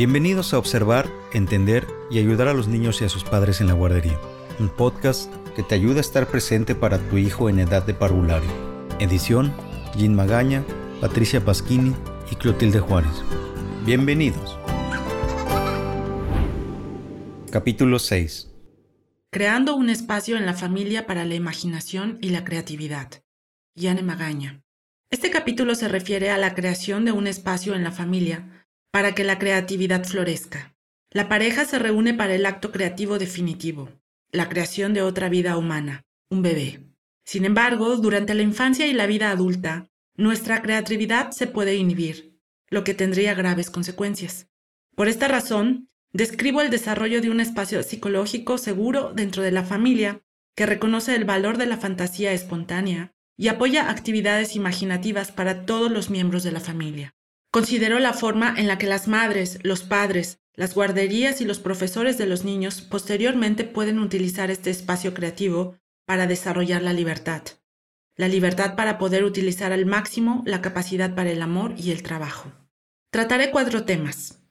Bienvenidos a observar, entender y ayudar a los niños y a sus padres en la guardería. Un podcast que te ayuda a estar presente para tu hijo en edad de parvulario. Edición, Jean Magaña, Patricia Pasquini y Clotilde Juárez. Bienvenidos. Capítulo 6. Creando un espacio en la familia para la imaginación y la creatividad. Yane Magaña. Este capítulo se refiere a la creación de un espacio en la familia para que la creatividad florezca. La pareja se reúne para el acto creativo definitivo, la creación de otra vida humana, un bebé. Sin embargo, durante la infancia y la vida adulta, nuestra creatividad se puede inhibir, lo que tendría graves consecuencias. Por esta razón, describo el desarrollo de un espacio psicológico seguro dentro de la familia que reconoce el valor de la fantasía espontánea y apoya actividades imaginativas para todos los miembros de la familia. Considero la forma en la que las madres, los padres, las guarderías y los profesores de los niños posteriormente pueden utilizar este espacio creativo para desarrollar la libertad. La libertad para poder utilizar al máximo la capacidad para el amor y el trabajo. Trataré cuatro temas.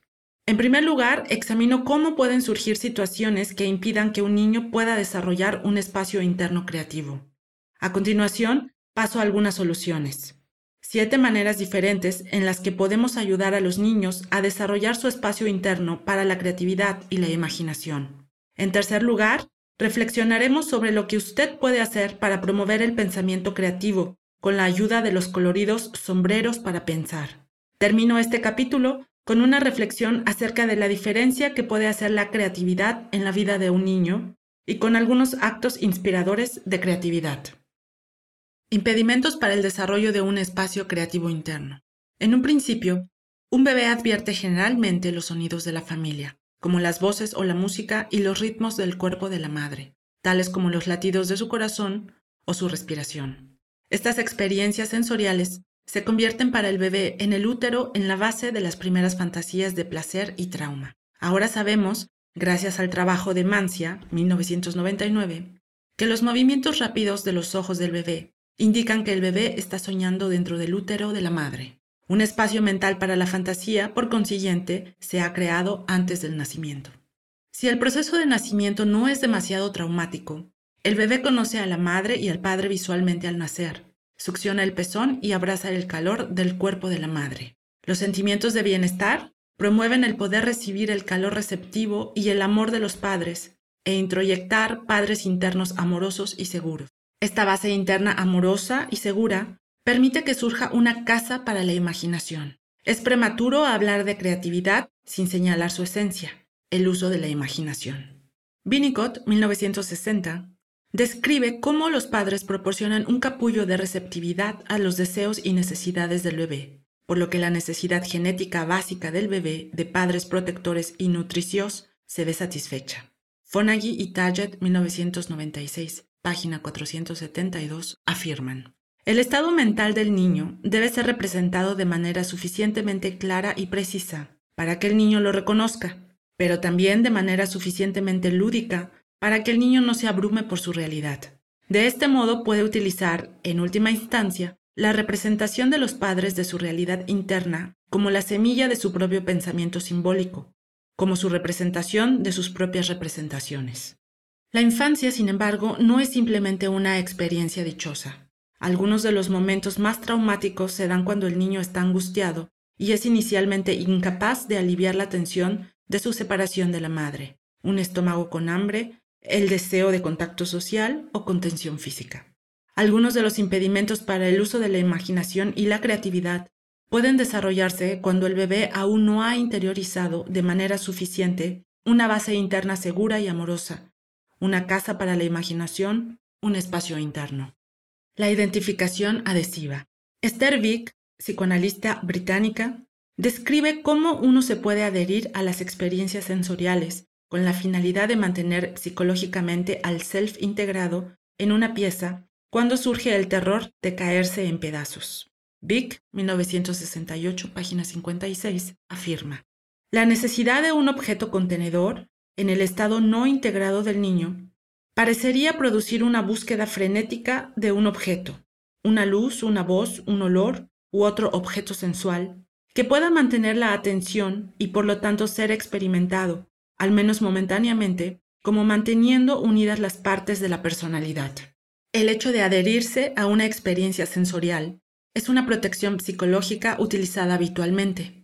En primer lugar, examino cómo pueden surgir situaciones que impidan que un niño pueda desarrollar un espacio interno creativo. A continuación, paso a algunas soluciones siete maneras diferentes en las que podemos ayudar a los niños a desarrollar su espacio interno para la creatividad y la imaginación. En tercer lugar, reflexionaremos sobre lo que usted puede hacer para promover el pensamiento creativo con la ayuda de los coloridos sombreros para pensar. Termino este capítulo con una reflexión acerca de la diferencia que puede hacer la creatividad en la vida de un niño y con algunos actos inspiradores de creatividad. Impedimentos para el desarrollo de un espacio creativo interno. En un principio, un bebé advierte generalmente los sonidos de la familia, como las voces o la música y los ritmos del cuerpo de la madre, tales como los latidos de su corazón o su respiración. Estas experiencias sensoriales se convierten para el bebé en el útero en la base de las primeras fantasías de placer y trauma. Ahora sabemos, gracias al trabajo de Mancia, 1999, que los movimientos rápidos de los ojos del bebé indican que el bebé está soñando dentro del útero de la madre. Un espacio mental para la fantasía, por consiguiente, se ha creado antes del nacimiento. Si el proceso de nacimiento no es demasiado traumático, el bebé conoce a la madre y al padre visualmente al nacer, succiona el pezón y abraza el calor del cuerpo de la madre. Los sentimientos de bienestar promueven el poder recibir el calor receptivo y el amor de los padres e introyectar padres internos amorosos y seguros. Esta base interna amorosa y segura permite que surja una casa para la imaginación. Es prematuro hablar de creatividad sin señalar su esencia, el uso de la imaginación. Winnicott, 1960, describe cómo los padres proporcionan un capullo de receptividad a los deseos y necesidades del bebé, por lo que la necesidad genética básica del bebé de padres protectores y nutricios se ve satisfecha. Fonagy y Target, 1996, página 472, afirman. El estado mental del niño debe ser representado de manera suficientemente clara y precisa para que el niño lo reconozca, pero también de manera suficientemente lúdica para que el niño no se abrume por su realidad. De este modo puede utilizar, en última instancia, la representación de los padres de su realidad interna como la semilla de su propio pensamiento simbólico, como su representación de sus propias representaciones. La infancia, sin embargo, no es simplemente una experiencia dichosa. Algunos de los momentos más traumáticos se dan cuando el niño está angustiado y es inicialmente incapaz de aliviar la tensión de su separación de la madre, un estómago con hambre, el deseo de contacto social o contención física. Algunos de los impedimentos para el uso de la imaginación y la creatividad pueden desarrollarse cuando el bebé aún no ha interiorizado de manera suficiente una base interna segura y amorosa una casa para la imaginación, un espacio interno. La identificación adhesiva. Esther Vick, psicoanalista británica, describe cómo uno se puede adherir a las experiencias sensoriales con la finalidad de mantener psicológicamente al self integrado en una pieza cuando surge el terror de caerse en pedazos. Vick, 1968, página 56, afirma, La necesidad de un objeto contenedor en el estado no integrado del niño, parecería producir una búsqueda frenética de un objeto, una luz, una voz, un olor u otro objeto sensual, que pueda mantener la atención y por lo tanto ser experimentado, al menos momentáneamente, como manteniendo unidas las partes de la personalidad. El hecho de adherirse a una experiencia sensorial es una protección psicológica utilizada habitualmente.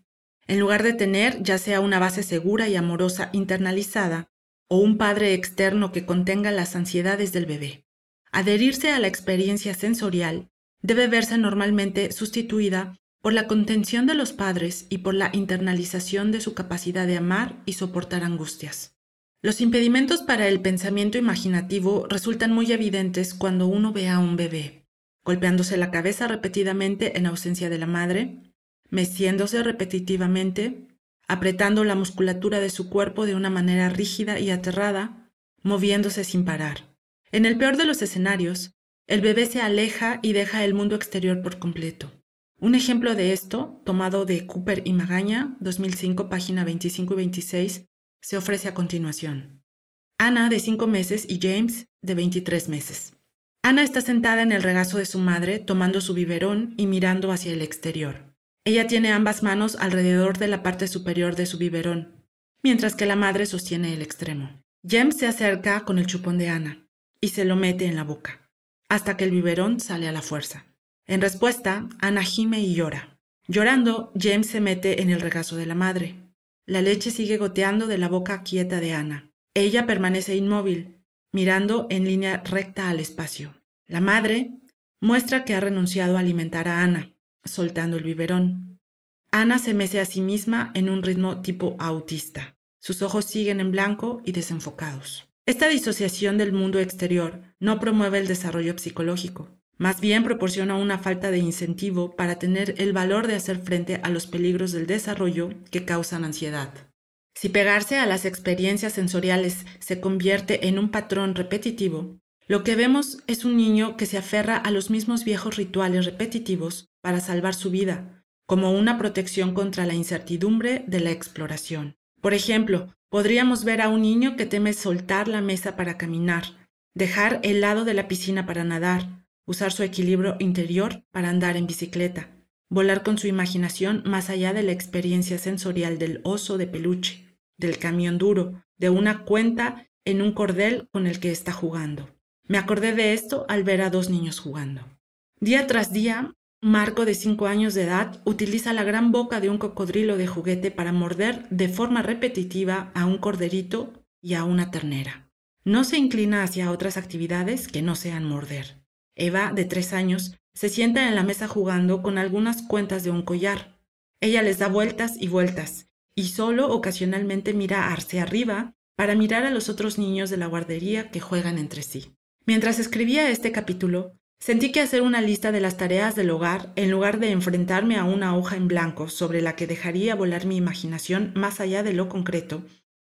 En lugar de tener ya sea una base segura y amorosa internalizada o un padre externo que contenga las ansiedades del bebé. Adherirse a la experiencia sensorial debe verse normalmente sustituida por la contención de los padres y por la internalización de su capacidad de amar y soportar angustias. Los impedimentos para el pensamiento imaginativo resultan muy evidentes cuando uno ve a un bebé, golpeándose la cabeza repetidamente en ausencia de la madre, meciéndose repetitivamente, apretando la musculatura de su cuerpo de una manera rígida y aterrada, moviéndose sin parar. En el peor de los escenarios, el bebé se aleja y deja el mundo exterior por completo. Un ejemplo de esto, tomado de Cooper y Magaña, 2005, página 25 y 26, se ofrece a continuación. Ana, de 5 meses, y James, de 23 meses. Ana está sentada en el regazo de su madre, tomando su biberón y mirando hacia el exterior. Ella tiene ambas manos alrededor de la parte superior de su biberón, mientras que la madre sostiene el extremo. James se acerca con el chupón de Ana y se lo mete en la boca hasta que el biberón sale a la fuerza. En respuesta, Ana gime y llora. Llorando, James se mete en el regazo de la madre. La leche sigue goteando de la boca quieta de Ana. Ella permanece inmóvil, mirando en línea recta al espacio. La madre muestra que ha renunciado a alimentar a Ana, soltando el biberón. Ana se mece a sí misma en un ritmo tipo autista. Sus ojos siguen en blanco y desenfocados. Esta disociación del mundo exterior no promueve el desarrollo psicológico, más bien proporciona una falta de incentivo para tener el valor de hacer frente a los peligros del desarrollo que causan ansiedad. Si pegarse a las experiencias sensoriales se convierte en un patrón repetitivo, lo que vemos es un niño que se aferra a los mismos viejos rituales repetitivos para salvar su vida, como una protección contra la incertidumbre de la exploración. Por ejemplo, Podríamos ver a un niño que teme soltar la mesa para caminar, dejar el lado de la piscina para nadar, usar su equilibrio interior para andar en bicicleta, volar con su imaginación más allá de la experiencia sensorial del oso de peluche, del camión duro, de una cuenta en un cordel con el que está jugando. Me acordé de esto al ver a dos niños jugando. Día tras día, Marco, de 5 años de edad, utiliza la gran boca de un cocodrilo de juguete para morder de forma repetitiva a un corderito y a una ternera. No se inclina hacia otras actividades que no sean morder. Eva, de 3 años, se sienta en la mesa jugando con algunas cuentas de un collar. Ella les da vueltas y vueltas, y solo ocasionalmente mira hacia arriba para mirar a los otros niños de la guardería que juegan entre sí. Mientras escribía este capítulo, Sentí que hacer una lista de las tareas del hogar, en lugar de enfrentarme a una hoja en blanco sobre la que dejaría volar mi imaginación más allá de lo concreto,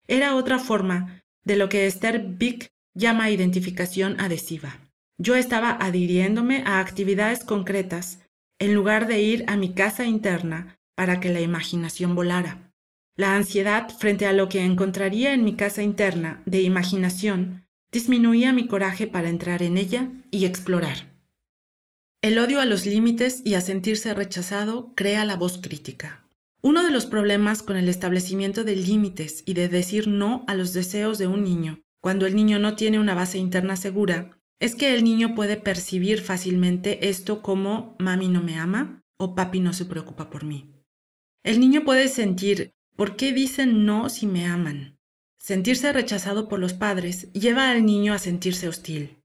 era otra forma de lo que Esther Bick llama identificación adhesiva. Yo estaba adhiriéndome a actividades concretas en lugar de ir a mi casa interna para que la imaginación volara. La ansiedad frente a lo que encontraría en mi casa interna de imaginación disminuía mi coraje para entrar en ella y explorar. El odio a los límites y a sentirse rechazado crea la voz crítica. Uno de los problemas con el establecimiento de límites y de decir no a los deseos de un niño, cuando el niño no tiene una base interna segura, es que el niño puede percibir fácilmente esto como mami no me ama o papi no se preocupa por mí. El niño puede sentir ¿por qué dicen no si me aman? Sentirse rechazado por los padres lleva al niño a sentirse hostil.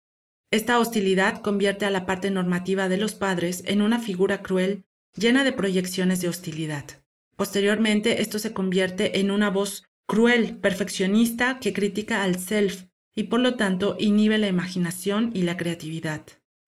Esta hostilidad convierte a la parte normativa de los padres en una figura cruel llena de proyecciones de hostilidad. Posteriormente, esto se convierte en una voz cruel, perfeccionista, que critica al self y por lo tanto inhibe la imaginación y la creatividad.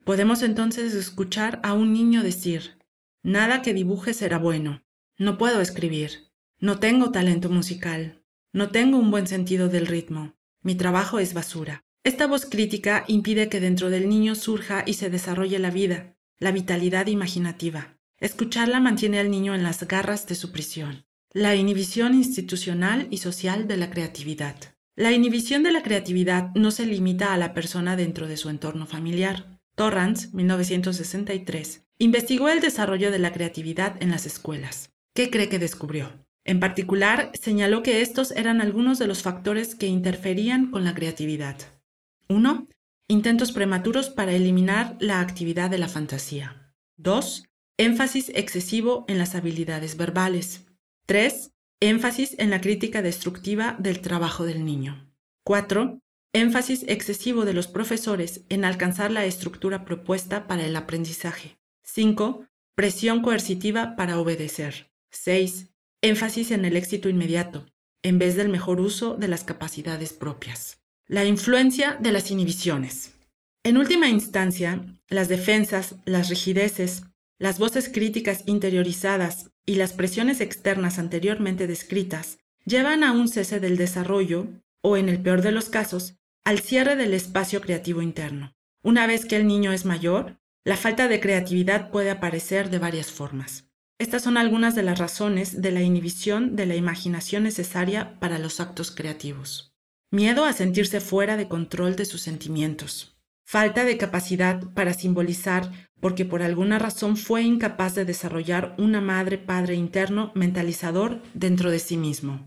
Podemos entonces escuchar a un niño decir, nada que dibuje será bueno, no puedo escribir, no tengo talento musical, no tengo un buen sentido del ritmo, mi trabajo es basura. Esta voz crítica impide que dentro del niño surja y se desarrolle la vida, la vitalidad imaginativa. Escucharla mantiene al niño en las garras de su prisión. La inhibición institucional y social de la creatividad. La inhibición de la creatividad no se limita a la persona dentro de su entorno familiar. Torrance, 1963, investigó el desarrollo de la creatividad en las escuelas. ¿Qué cree que descubrió? En particular, señaló que estos eran algunos de los factores que interferían con la creatividad. 1. Intentos prematuros para eliminar la actividad de la fantasía. 2. Énfasis excesivo en las habilidades verbales. 3. Énfasis en la crítica destructiva del trabajo del niño. 4. Énfasis excesivo de los profesores en alcanzar la estructura propuesta para el aprendizaje. 5. Presión coercitiva para obedecer. 6. Énfasis en el éxito inmediato, en vez del mejor uso de las capacidades propias. La influencia de las inhibiciones. En última instancia, las defensas, las rigideces, las voces críticas interiorizadas y las presiones externas anteriormente descritas llevan a un cese del desarrollo o, en el peor de los casos, al cierre del espacio creativo interno. Una vez que el niño es mayor, la falta de creatividad puede aparecer de varias formas. Estas son algunas de las razones de la inhibición de la imaginación necesaria para los actos creativos. Miedo a sentirse fuera de control de sus sentimientos. Falta de capacidad para simbolizar porque por alguna razón fue incapaz de desarrollar una madre-padre interno mentalizador dentro de sí mismo.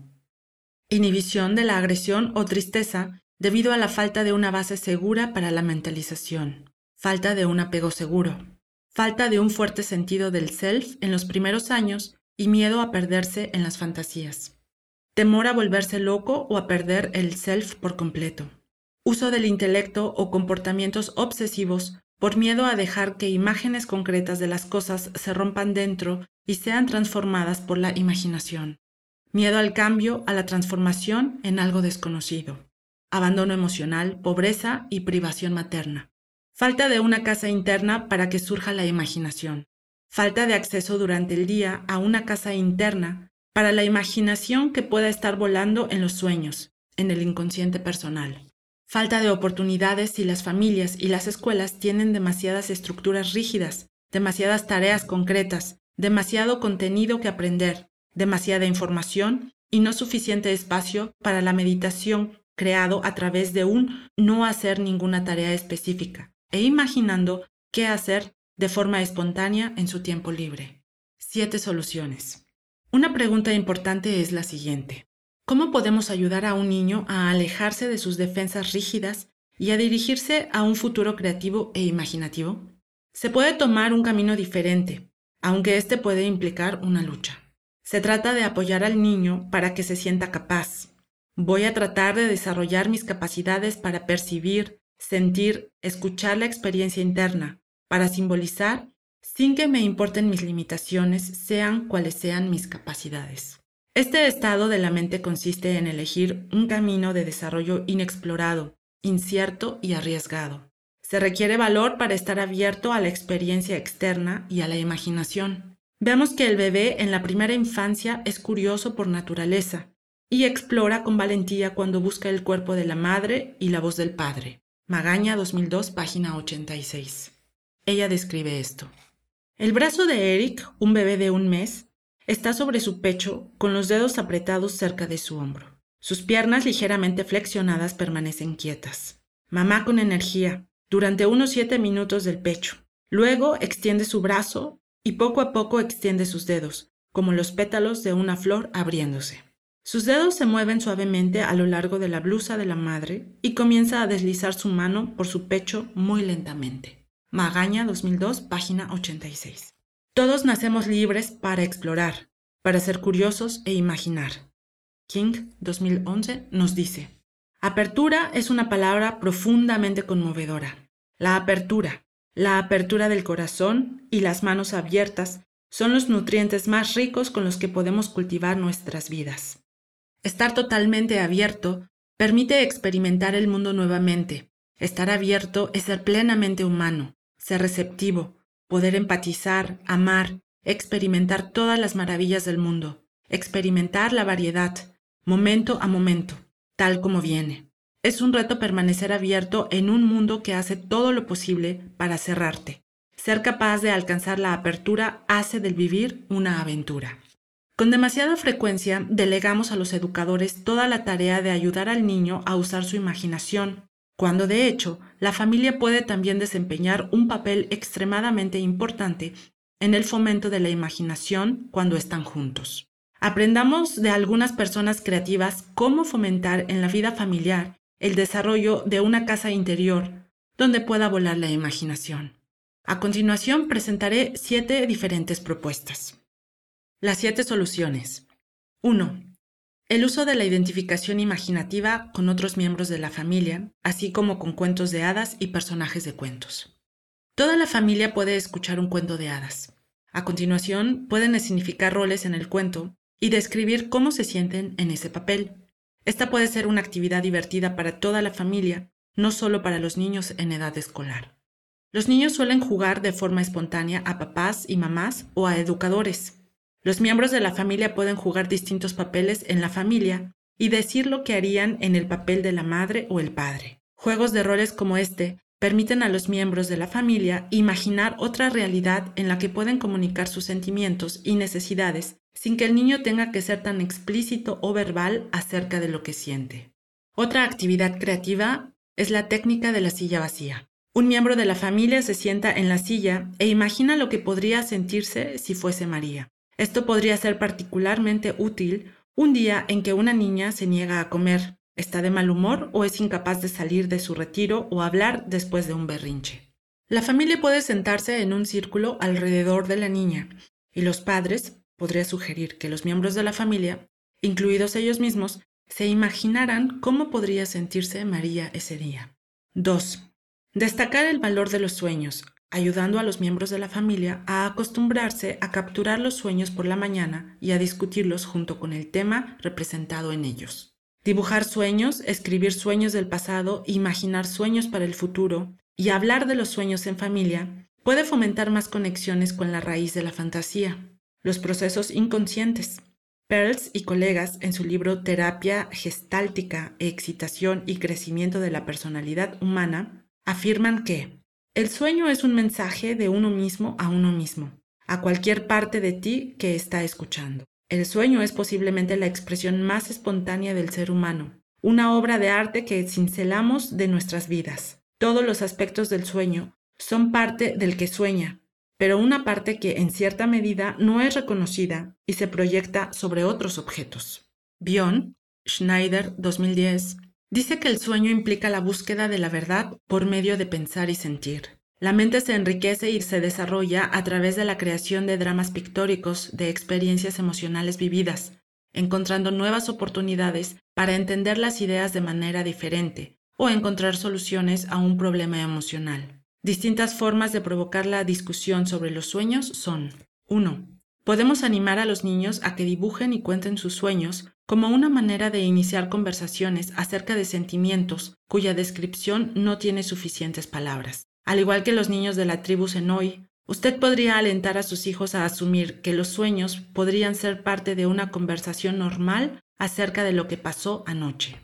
Inhibición de la agresión o tristeza debido a la falta de una base segura para la mentalización. Falta de un apego seguro. Falta de un fuerte sentido del self en los primeros años y miedo a perderse en las fantasías. Temor a volverse loco o a perder el self por completo. Uso del intelecto o comportamientos obsesivos por miedo a dejar que imágenes concretas de las cosas se rompan dentro y sean transformadas por la imaginación. Miedo al cambio, a la transformación en algo desconocido, abandono emocional, pobreza y privación materna, falta de una casa interna para que surja la imaginación, falta de acceso durante el día a una casa interna para la imaginación que pueda estar volando en los sueños, en el inconsciente personal. Falta de oportunidades si las familias y las escuelas tienen demasiadas estructuras rígidas, demasiadas tareas concretas, demasiado contenido que aprender, demasiada información y no suficiente espacio para la meditación creado a través de un no hacer ninguna tarea específica e imaginando qué hacer de forma espontánea en su tiempo libre. Siete soluciones. Una pregunta importante es la siguiente. ¿Cómo podemos ayudar a un niño a alejarse de sus defensas rígidas y a dirigirse a un futuro creativo e imaginativo? Se puede tomar un camino diferente, aunque este puede implicar una lucha. Se trata de apoyar al niño para que se sienta capaz. Voy a tratar de desarrollar mis capacidades para percibir, sentir, escuchar la experiencia interna, para simbolizar sin que me importen mis limitaciones, sean cuales sean mis capacidades. Este estado de la mente consiste en elegir un camino de desarrollo inexplorado, incierto y arriesgado. Se requiere valor para estar abierto a la experiencia externa y a la imaginación. Veamos que el bebé en la primera infancia es curioso por naturaleza y explora con valentía cuando busca el cuerpo de la madre y la voz del padre. Magaña 2002, página 86. Ella describe esto. El brazo de Eric, un bebé de un mes, está sobre su pecho con los dedos apretados cerca de su hombro. Sus piernas ligeramente flexionadas permanecen quietas. Mamá con energía, durante unos siete minutos del pecho. Luego extiende su brazo y poco a poco extiende sus dedos, como los pétalos de una flor abriéndose. Sus dedos se mueven suavemente a lo largo de la blusa de la madre y comienza a deslizar su mano por su pecho muy lentamente. Magaña 2002, página 86. Todos nacemos libres para explorar, para ser curiosos e imaginar. King 2011 nos dice, Apertura es una palabra profundamente conmovedora. La apertura, la apertura del corazón y las manos abiertas son los nutrientes más ricos con los que podemos cultivar nuestras vidas. Estar totalmente abierto permite experimentar el mundo nuevamente. Estar abierto es ser plenamente humano, ser receptivo, poder empatizar, amar, experimentar todas las maravillas del mundo, experimentar la variedad, momento a momento, tal como viene. Es un reto permanecer abierto en un mundo que hace todo lo posible para cerrarte. Ser capaz de alcanzar la apertura hace del vivir una aventura. Con demasiada frecuencia delegamos a los educadores toda la tarea de ayudar al niño a usar su imaginación, cuando de hecho la familia puede también desempeñar un papel extremadamente importante en el fomento de la imaginación cuando están juntos. Aprendamos de algunas personas creativas cómo fomentar en la vida familiar el desarrollo de una casa interior donde pueda volar la imaginación. A continuación presentaré siete diferentes propuestas. Las siete soluciones. 1. El uso de la identificación imaginativa con otros miembros de la familia, así como con cuentos de hadas y personajes de cuentos. Toda la familia puede escuchar un cuento de hadas. A continuación, pueden significar roles en el cuento y describir cómo se sienten en ese papel. Esta puede ser una actividad divertida para toda la familia, no solo para los niños en edad escolar. Los niños suelen jugar de forma espontánea a papás y mamás o a educadores. Los miembros de la familia pueden jugar distintos papeles en la familia y decir lo que harían en el papel de la madre o el padre. Juegos de roles como este permiten a los miembros de la familia imaginar otra realidad en la que pueden comunicar sus sentimientos y necesidades sin que el niño tenga que ser tan explícito o verbal acerca de lo que siente. Otra actividad creativa es la técnica de la silla vacía. Un miembro de la familia se sienta en la silla e imagina lo que podría sentirse si fuese María. Esto podría ser particularmente útil un día en que una niña se niega a comer, está de mal humor o es incapaz de salir de su retiro o hablar después de un berrinche. La familia puede sentarse en un círculo alrededor de la niña y los padres podría sugerir que los miembros de la familia, incluidos ellos mismos, se imaginaran cómo podría sentirse María ese día. 2. Destacar el valor de los sueños, ayudando a los miembros de la familia a acostumbrarse a capturar los sueños por la mañana y a discutirlos junto con el tema representado en ellos. Dibujar sueños, escribir sueños del pasado, imaginar sueños para el futuro y hablar de los sueños en familia puede fomentar más conexiones con la raíz de la fantasía, los procesos inconscientes. Pearls y colegas en su libro Terapia Gestáltica, Excitación y Crecimiento de la Personalidad Humana afirman que el sueño es un mensaje de uno mismo a uno mismo, a cualquier parte de ti que está escuchando. El sueño es posiblemente la expresión más espontánea del ser humano, una obra de arte que cincelamos de nuestras vidas. Todos los aspectos del sueño son parte del que sueña, pero una parte que en cierta medida no es reconocida y se proyecta sobre otros objetos. Bion, Schneider 2010, dice que el sueño implica la búsqueda de la verdad por medio de pensar y sentir. La mente se enriquece y se desarrolla a través de la creación de dramas pictóricos de experiencias emocionales vividas, encontrando nuevas oportunidades para entender las ideas de manera diferente o encontrar soluciones a un problema emocional. Distintas formas de provocar la discusión sobre los sueños son 1. Podemos animar a los niños a que dibujen y cuenten sus sueños como una manera de iniciar conversaciones acerca de sentimientos cuya descripción no tiene suficientes palabras. Al igual que los niños de la tribu Senoi, usted podría alentar a sus hijos a asumir que los sueños podrían ser parte de una conversación normal acerca de lo que pasó anoche.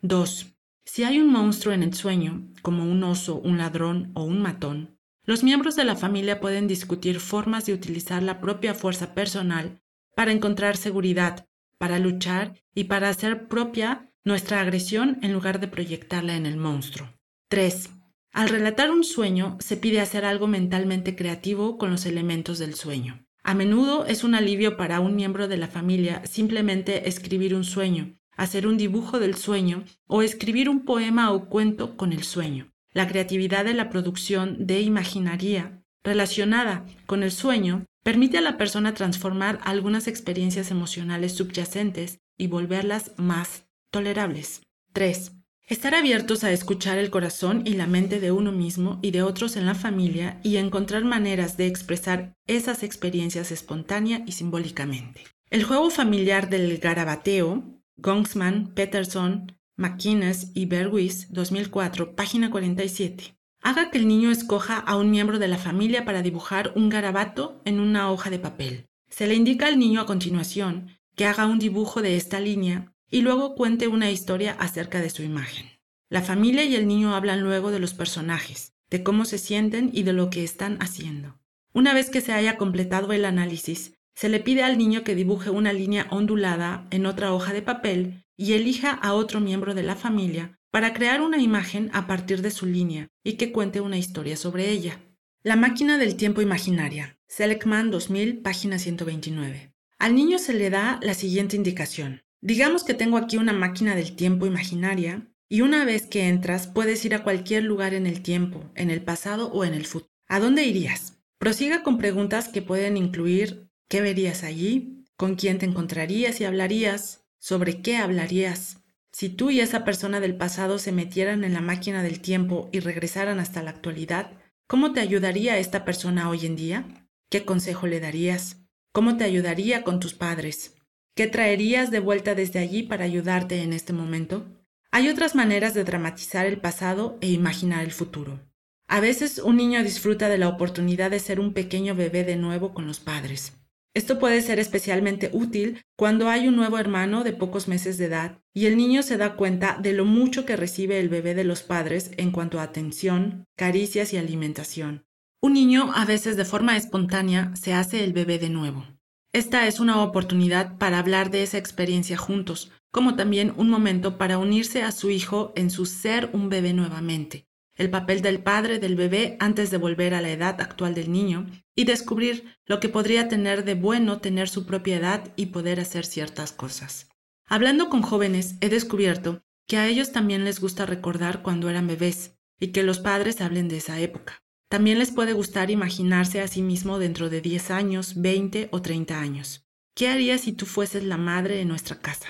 2. Si hay un monstruo en el sueño, como un oso, un ladrón o un matón, los miembros de la familia pueden discutir formas de utilizar la propia fuerza personal para encontrar seguridad, para luchar y para hacer propia nuestra agresión en lugar de proyectarla en el monstruo. 3. Al relatar un sueño, se pide hacer algo mentalmente creativo con los elementos del sueño. A menudo es un alivio para un miembro de la familia simplemente escribir un sueño, hacer un dibujo del sueño o escribir un poema o cuento con el sueño. La creatividad de la producción de imaginaría relacionada con el sueño permite a la persona transformar algunas experiencias emocionales subyacentes y volverlas más tolerables. 3. Estar abiertos a escuchar el corazón y la mente de uno mismo y de otros en la familia y encontrar maneras de expresar esas experiencias espontánea y simbólicamente. El juego familiar del garabateo, Gongsman, Peterson, McInnes y Berwis, 2004, página 47. Haga que el niño escoja a un miembro de la familia para dibujar un garabato en una hoja de papel. Se le indica al niño a continuación que haga un dibujo de esta línea y luego cuente una historia acerca de su imagen. La familia y el niño hablan luego de los personajes, de cómo se sienten y de lo que están haciendo. Una vez que se haya completado el análisis, se le pide al niño que dibuje una línea ondulada en otra hoja de papel y elija a otro miembro de la familia para crear una imagen a partir de su línea y que cuente una historia sobre ella. La máquina del tiempo imaginaria. Selecman 2000, página 129. Al niño se le da la siguiente indicación. Digamos que tengo aquí una máquina del tiempo imaginaria y una vez que entras puedes ir a cualquier lugar en el tiempo, en el pasado o en el futuro. ¿A dónde irías? Prosiga con preguntas que pueden incluir ¿qué verías allí? ¿Con quién te encontrarías y hablarías? ¿Sobre qué hablarías? Si tú y esa persona del pasado se metieran en la máquina del tiempo y regresaran hasta la actualidad, ¿cómo te ayudaría esta persona hoy en día? ¿Qué consejo le darías? ¿Cómo te ayudaría con tus padres? ¿Qué traerías de vuelta desde allí para ayudarte en este momento? Hay otras maneras de dramatizar el pasado e imaginar el futuro. A veces un niño disfruta de la oportunidad de ser un pequeño bebé de nuevo con los padres. Esto puede ser especialmente útil cuando hay un nuevo hermano de pocos meses de edad y el niño se da cuenta de lo mucho que recibe el bebé de los padres en cuanto a atención, caricias y alimentación. Un niño a veces de forma espontánea se hace el bebé de nuevo. Esta es una oportunidad para hablar de esa experiencia juntos, como también un momento para unirse a su hijo en su ser un bebé nuevamente, el papel del padre del bebé antes de volver a la edad actual del niño y descubrir lo que podría tener de bueno tener su propia edad y poder hacer ciertas cosas. Hablando con jóvenes, he descubierto que a ellos también les gusta recordar cuando eran bebés y que los padres hablen de esa época. También les puede gustar imaginarse a sí mismo dentro de 10 años, 20 o 30 años. ¿Qué harías si tú fueses la madre de nuestra casa?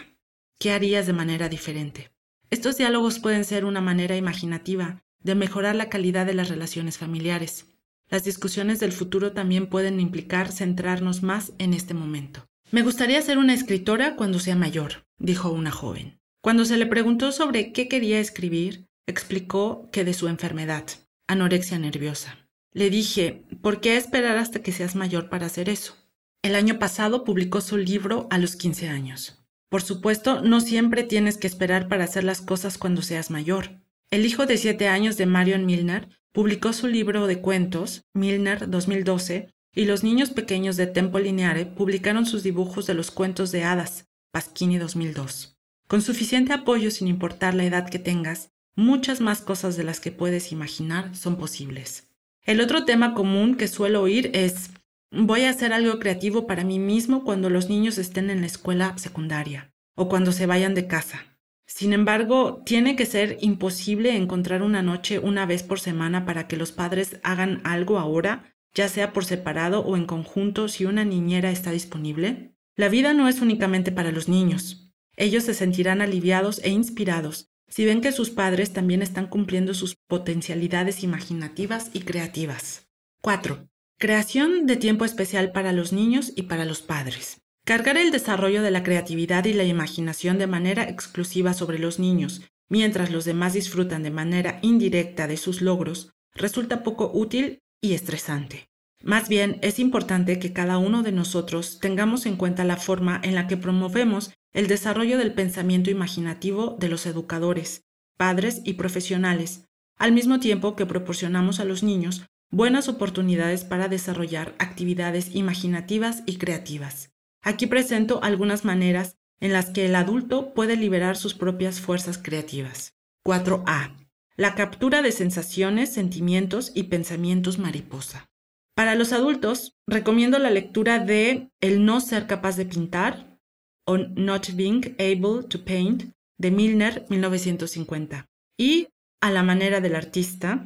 ¿Qué harías de manera diferente? Estos diálogos pueden ser una manera imaginativa de mejorar la calidad de las relaciones familiares. Las discusiones del futuro también pueden implicar centrarnos más en este momento. Me gustaría ser una escritora cuando sea mayor, dijo una joven. Cuando se le preguntó sobre qué quería escribir, explicó que de su enfermedad, anorexia nerviosa. Le dije, ¿por qué esperar hasta que seas mayor para hacer eso? El año pasado publicó su libro a los 15 años. Por supuesto, no siempre tienes que esperar para hacer las cosas cuando seas mayor. El hijo de siete años de Marion Milner publicó su libro de cuentos, Milner 2012, y los niños pequeños de Tempo Lineare publicaron sus dibujos de los cuentos de hadas, Pasquini 2002. Con suficiente apoyo sin importar la edad que tengas, muchas más cosas de las que puedes imaginar son posibles. El otro tema común que suelo oír es, Voy a hacer algo creativo para mí mismo cuando los niños estén en la escuela secundaria o cuando se vayan de casa. Sin embargo, tiene que ser imposible encontrar una noche una vez por semana para que los padres hagan algo ahora, ya sea por separado o en conjunto si una niñera está disponible. La vida no es únicamente para los niños. Ellos se sentirán aliviados e inspirados si ven que sus padres también están cumpliendo sus potencialidades imaginativas y creativas. 4. Creación de tiempo especial para los niños y para los padres. Cargar el desarrollo de la creatividad y la imaginación de manera exclusiva sobre los niños, mientras los demás disfrutan de manera indirecta de sus logros, resulta poco útil y estresante. Más bien, es importante que cada uno de nosotros tengamos en cuenta la forma en la que promovemos el desarrollo del pensamiento imaginativo de los educadores, padres y profesionales, al mismo tiempo que proporcionamos a los niños buenas oportunidades para desarrollar actividades imaginativas y creativas. Aquí presento algunas maneras en las que el adulto puede liberar sus propias fuerzas creativas. 4A. La captura de sensaciones, sentimientos y pensamientos mariposa. Para los adultos, recomiendo la lectura de El no ser capaz de pintar o Not Being Able to Paint de Milner 1950 y A la manera del artista,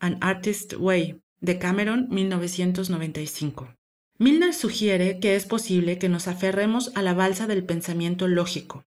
An Artist Way de Cameron 1995. Milner sugiere que es posible que nos aferremos a la balsa del pensamiento lógico,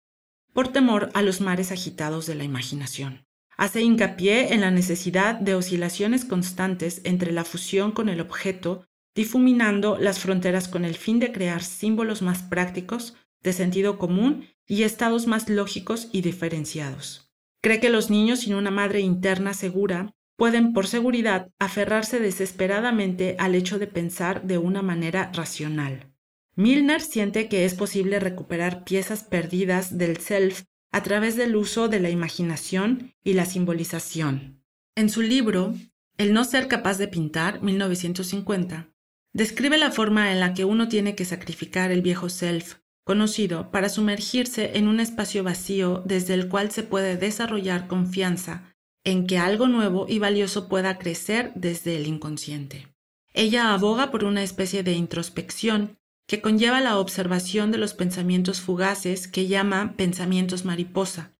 por temor a los mares agitados de la imaginación. Hace hincapié en la necesidad de oscilaciones constantes entre la fusión con el objeto, difuminando las fronteras con el fin de crear símbolos más prácticos, de sentido común y estados más lógicos y diferenciados. Cree que los niños sin una madre interna segura pueden por seguridad aferrarse desesperadamente al hecho de pensar de una manera racional. Milner siente que es posible recuperar piezas perdidas del self a través del uso de la imaginación y la simbolización. En su libro, El no ser capaz de pintar, 1950, describe la forma en la que uno tiene que sacrificar el viejo self conocido para sumergirse en un espacio vacío desde el cual se puede desarrollar confianza en que algo nuevo y valioso pueda crecer desde el inconsciente. Ella aboga por una especie de introspección que conlleva la observación de los pensamientos fugaces que llama pensamientos mariposa,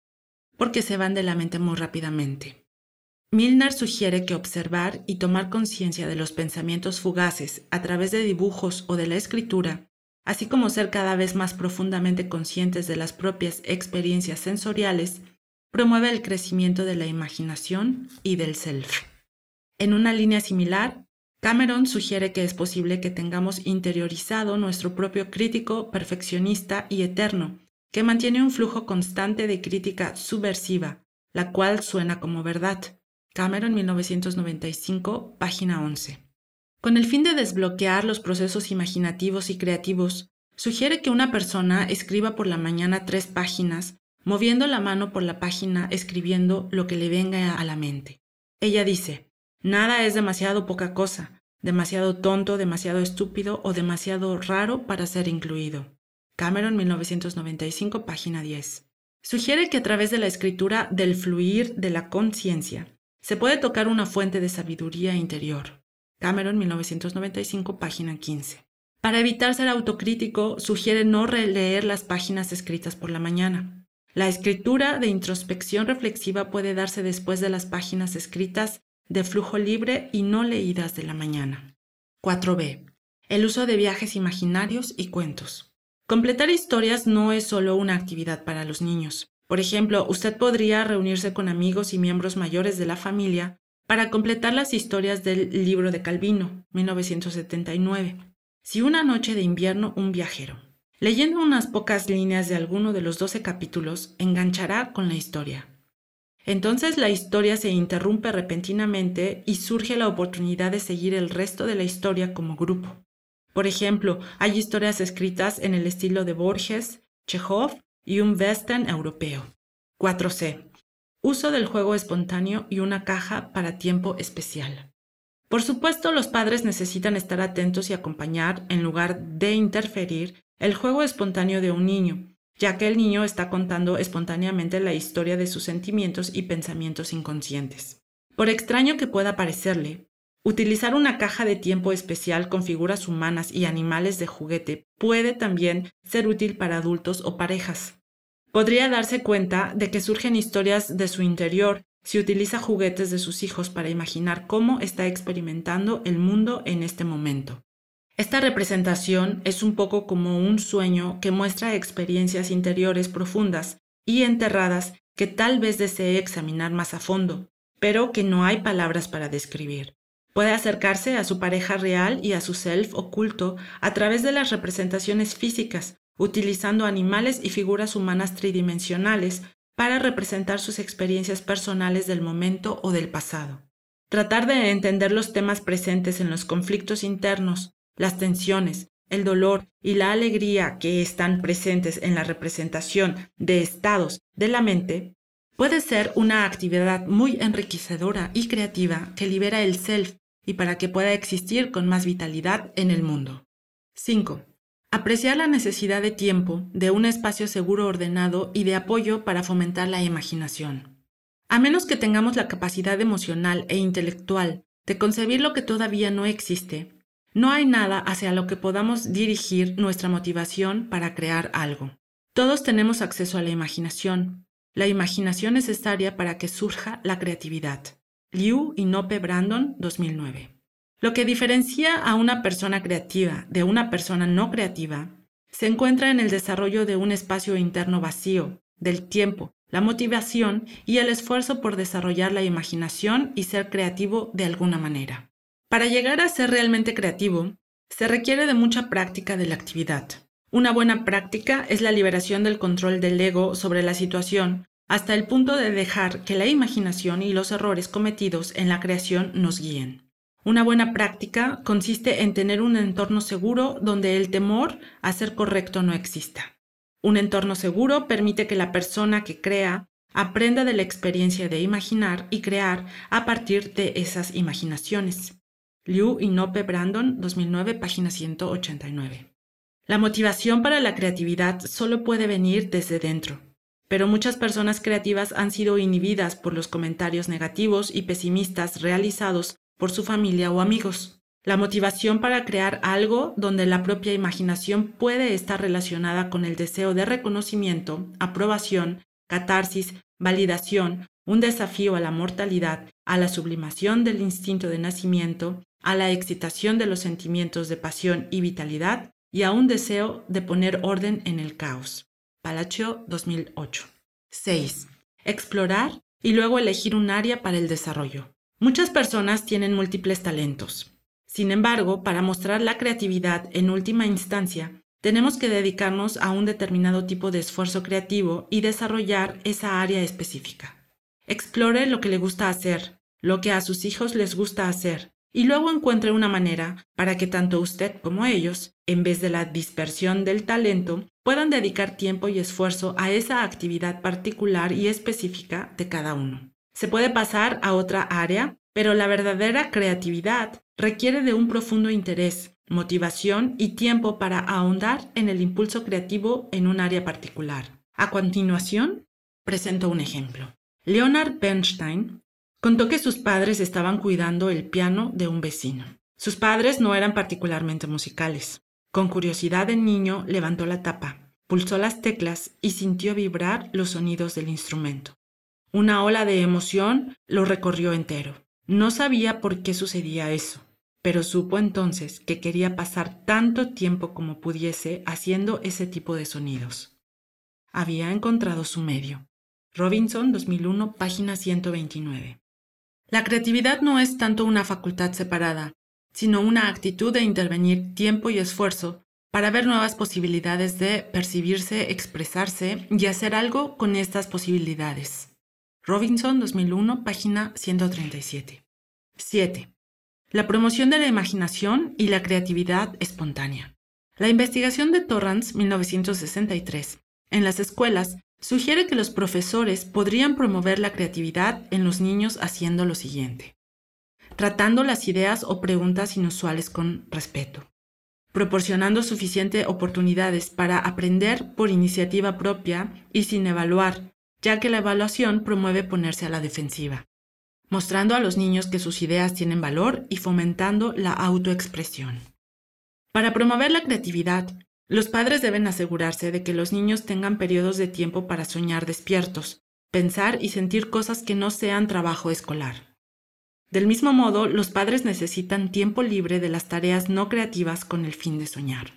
porque se van de la mente muy rápidamente. Milner sugiere que observar y tomar conciencia de los pensamientos fugaces a través de dibujos o de la escritura, así como ser cada vez más profundamente conscientes de las propias experiencias sensoriales, promueve el crecimiento de la imaginación y del self. En una línea similar, Cameron sugiere que es posible que tengamos interiorizado nuestro propio crítico perfeccionista y eterno, que mantiene un flujo constante de crítica subversiva, la cual suena como verdad. Cameron 1995, página 11. Con el fin de desbloquear los procesos imaginativos y creativos, sugiere que una persona escriba por la mañana tres páginas, moviendo la mano por la página escribiendo lo que le venga a la mente. Ella dice, Nada es demasiado poca cosa, demasiado tonto, demasiado estúpido o demasiado raro para ser incluido. Cameron 1995, página 10. Sugiere que a través de la escritura del fluir de la conciencia se puede tocar una fuente de sabiduría interior. Cameron 1995, página 15. Para evitar ser autocrítico, sugiere no releer las páginas escritas por la mañana. La escritura de introspección reflexiva puede darse después de las páginas escritas de flujo libre y no leídas de la mañana. 4b. El uso de viajes imaginarios y cuentos. Completar historias no es solo una actividad para los niños. Por ejemplo, usted podría reunirse con amigos y miembros mayores de la familia para completar las historias del libro de Calvino, 1979. Si una noche de invierno un viajero, leyendo unas pocas líneas de alguno de los doce capítulos, enganchará con la historia. Entonces la historia se interrumpe repentinamente y surge la oportunidad de seguir el resto de la historia como grupo. Por ejemplo, hay historias escritas en el estilo de Borges, Chekhov y un western europeo. 4c. Uso del juego espontáneo y una caja para tiempo especial. Por supuesto, los padres necesitan estar atentos y acompañar, en lugar de interferir, el juego espontáneo de un niño, ya que el niño está contando espontáneamente la historia de sus sentimientos y pensamientos inconscientes. Por extraño que pueda parecerle, utilizar una caja de tiempo especial con figuras humanas y animales de juguete puede también ser útil para adultos o parejas. Podría darse cuenta de que surgen historias de su interior si utiliza juguetes de sus hijos para imaginar cómo está experimentando el mundo en este momento. Esta representación es un poco como un sueño que muestra experiencias interiores profundas y enterradas que tal vez desee examinar más a fondo, pero que no hay palabras para describir. Puede acercarse a su pareja real y a su self oculto a través de las representaciones físicas, utilizando animales y figuras humanas tridimensionales para representar sus experiencias personales del momento o del pasado. Tratar de entender los temas presentes en los conflictos internos, las tensiones, el dolor y la alegría que están presentes en la representación de estados de la mente, puede ser una actividad muy enriquecedora y creativa que libera el self y para que pueda existir con más vitalidad en el mundo. 5. Apreciar la necesidad de tiempo, de un espacio seguro ordenado y de apoyo para fomentar la imaginación. A menos que tengamos la capacidad emocional e intelectual de concebir lo que todavía no existe, no hay nada hacia lo que podamos dirigir nuestra motivación para crear algo. Todos tenemos acceso a la imaginación, la imaginación necesaria para que surja la creatividad. Liu y Nope Brandon, 2009. Lo que diferencia a una persona creativa de una persona no creativa se encuentra en el desarrollo de un espacio interno vacío, del tiempo, la motivación y el esfuerzo por desarrollar la imaginación y ser creativo de alguna manera. Para llegar a ser realmente creativo, se requiere de mucha práctica de la actividad. Una buena práctica es la liberación del control del ego sobre la situación hasta el punto de dejar que la imaginación y los errores cometidos en la creación nos guíen. Una buena práctica consiste en tener un entorno seguro donde el temor a ser correcto no exista. Un entorno seguro permite que la persona que crea aprenda de la experiencia de imaginar y crear a partir de esas imaginaciones. Liu y Nope Brandon, 2009, página 189. La motivación para la creatividad solo puede venir desde dentro, pero muchas personas creativas han sido inhibidas por los comentarios negativos y pesimistas realizados por su familia o amigos. la motivación para crear algo donde la propia imaginación puede estar relacionada con el deseo de reconocimiento, aprobación, catarsis, validación, un desafío a la mortalidad, a la sublimación del instinto de nacimiento, a la excitación de los sentimientos de pasión y vitalidad y a un deseo de poner orden en el caos. Palacio 2008. 6. Explorar y luego elegir un área para el desarrollo. Muchas personas tienen múltiples talentos. Sin embargo, para mostrar la creatividad en última instancia, tenemos que dedicarnos a un determinado tipo de esfuerzo creativo y desarrollar esa área específica. Explore lo que le gusta hacer, lo que a sus hijos les gusta hacer, y luego encuentre una manera para que tanto usted como ellos, en vez de la dispersión del talento, puedan dedicar tiempo y esfuerzo a esa actividad particular y específica de cada uno. Se puede pasar a otra área, pero la verdadera creatividad requiere de un profundo interés, motivación y tiempo para ahondar en el impulso creativo en un área particular. A continuación, presento un ejemplo. Leonard Bernstein contó que sus padres estaban cuidando el piano de un vecino. Sus padres no eran particularmente musicales. Con curiosidad de niño levantó la tapa, pulsó las teclas y sintió vibrar los sonidos del instrumento. Una ola de emoción lo recorrió entero. No sabía por qué sucedía eso, pero supo entonces que quería pasar tanto tiempo como pudiese haciendo ese tipo de sonidos. Había encontrado su medio. Robinson 2001, página 129. La creatividad no es tanto una facultad separada, sino una actitud de intervenir tiempo y esfuerzo para ver nuevas posibilidades de percibirse, expresarse y hacer algo con estas posibilidades. Robinson 2001, página 137. 7. La promoción de la imaginación y la creatividad espontánea. La investigación de Torrance 1963 en las escuelas sugiere que los profesores podrían promover la creatividad en los niños haciendo lo siguiente. Tratando las ideas o preguntas inusuales con respeto. Proporcionando suficientes oportunidades para aprender por iniciativa propia y sin evaluar ya que la evaluación promueve ponerse a la defensiva, mostrando a los niños que sus ideas tienen valor y fomentando la autoexpresión. Para promover la creatividad, los padres deben asegurarse de que los niños tengan periodos de tiempo para soñar despiertos, pensar y sentir cosas que no sean trabajo escolar. Del mismo modo, los padres necesitan tiempo libre de las tareas no creativas con el fin de soñar.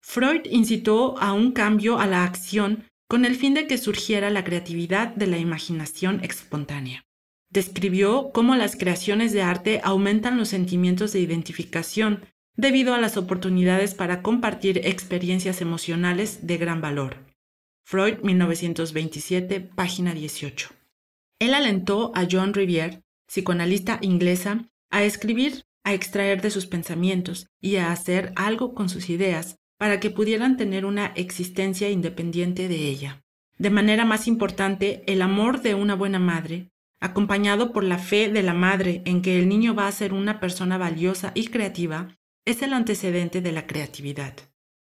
Freud incitó a un cambio a la acción con el fin de que surgiera la creatividad de la imaginación espontánea. Describió cómo las creaciones de arte aumentan los sentimientos de identificación debido a las oportunidades para compartir experiencias emocionales de gran valor. Freud, 1927, página 18. Él alentó a John Riviere, psicoanalista inglesa, a escribir, a extraer de sus pensamientos y a hacer algo con sus ideas para que pudieran tener una existencia independiente de ella. De manera más importante, el amor de una buena madre, acompañado por la fe de la madre en que el niño va a ser una persona valiosa y creativa, es el antecedente de la creatividad.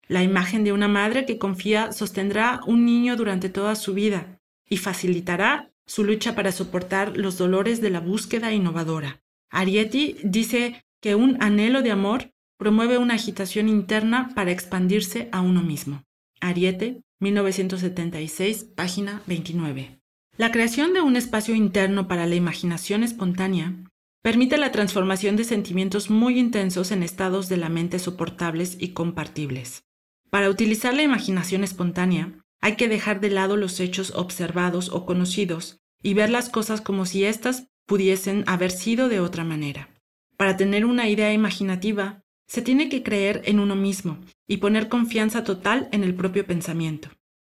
La imagen de una madre que confía sostendrá un niño durante toda su vida y facilitará su lucha para soportar los dolores de la búsqueda innovadora. Arietti dice que un anhelo de amor promueve una agitación interna para expandirse a uno mismo. Ariete, 1976, página 29. La creación de un espacio interno para la imaginación espontánea permite la transformación de sentimientos muy intensos en estados de la mente soportables y compartibles. Para utilizar la imaginación espontánea, hay que dejar de lado los hechos observados o conocidos y ver las cosas como si éstas pudiesen haber sido de otra manera. Para tener una idea imaginativa, se tiene que creer en uno mismo y poner confianza total en el propio pensamiento.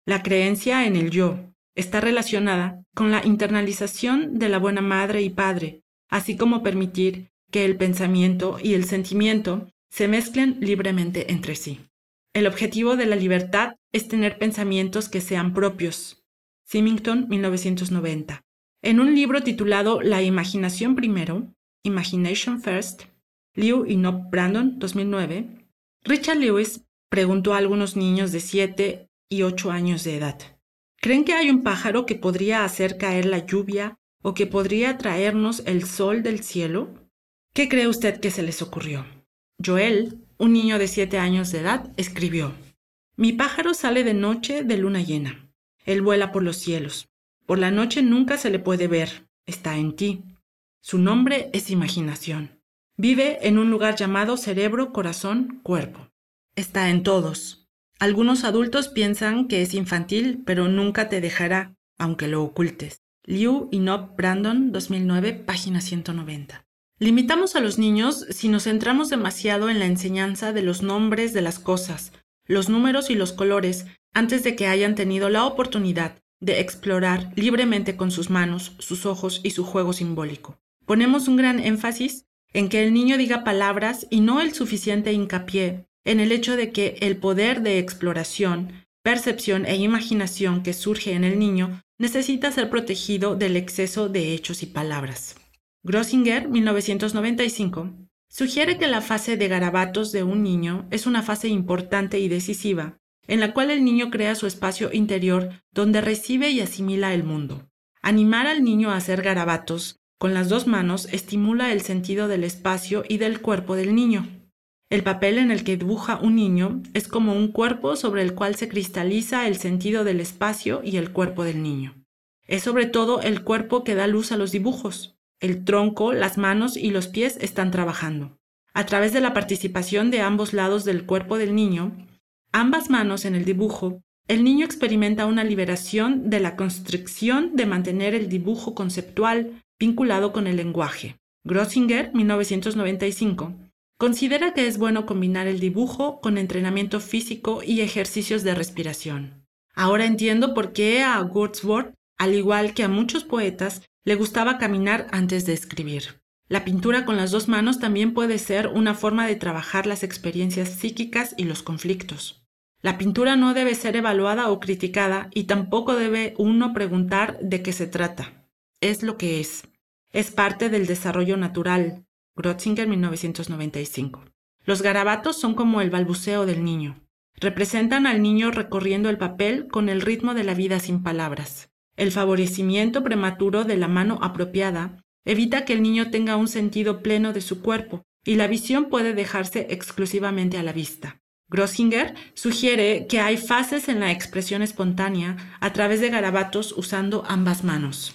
La creencia en el yo está relacionada con la internalización de la buena madre y padre, así como permitir que el pensamiento y el sentimiento se mezclen libremente entre sí. El objetivo de la libertad es tener pensamientos que sean propios. Symington, 1990. En un libro titulado La imaginación primero, Imagination First, Liu y Nob Brandon, 2009, Richard Lewis preguntó a algunos niños de 7 y 8 años de edad, ¿creen que hay un pájaro que podría hacer caer la lluvia o que podría traernos el sol del cielo? ¿Qué cree usted que se les ocurrió? Joel, un niño de 7 años de edad, escribió, Mi pájaro sale de noche de luna llena. Él vuela por los cielos. Por la noche nunca se le puede ver. Está en ti. Su nombre es imaginación. Vive en un lugar llamado cerebro, corazón, cuerpo. Está en todos. Algunos adultos piensan que es infantil, pero nunca te dejará, aunque lo ocultes. Liu y Nob Brandon, 2009, página 190. Limitamos a los niños si nos centramos demasiado en la enseñanza de los nombres de las cosas, los números y los colores, antes de que hayan tenido la oportunidad de explorar libremente con sus manos, sus ojos y su juego simbólico. Ponemos un gran énfasis en que el niño diga palabras y no el suficiente hincapié en el hecho de que el poder de exploración, percepción e imaginación que surge en el niño necesita ser protegido del exceso de hechos y palabras. Grossinger, 1995, sugiere que la fase de garabatos de un niño es una fase importante y decisiva, en la cual el niño crea su espacio interior donde recibe y asimila el mundo. Animar al niño a hacer garabatos con las dos manos estimula el sentido del espacio y del cuerpo del niño. El papel en el que dibuja un niño es como un cuerpo sobre el cual se cristaliza el sentido del espacio y el cuerpo del niño. Es sobre todo el cuerpo que da luz a los dibujos. El tronco, las manos y los pies están trabajando. A través de la participación de ambos lados del cuerpo del niño, ambas manos en el dibujo, el niño experimenta una liberación de la constricción de mantener el dibujo conceptual vinculado con el lenguaje. Grossinger, 1995, considera que es bueno combinar el dibujo con entrenamiento físico y ejercicios de respiración. Ahora entiendo por qué a Wordsworth, al igual que a muchos poetas, le gustaba caminar antes de escribir. La pintura con las dos manos también puede ser una forma de trabajar las experiencias psíquicas y los conflictos. La pintura no debe ser evaluada o criticada y tampoco debe uno preguntar de qué se trata. Es lo que es. Es parte del desarrollo natural. Grotzinger 1995. Los garabatos son como el balbuceo del niño. Representan al niño recorriendo el papel con el ritmo de la vida sin palabras. El favorecimiento prematuro de la mano apropiada evita que el niño tenga un sentido pleno de su cuerpo y la visión puede dejarse exclusivamente a la vista. Grossinger sugiere que hay fases en la expresión espontánea a través de garabatos usando ambas manos.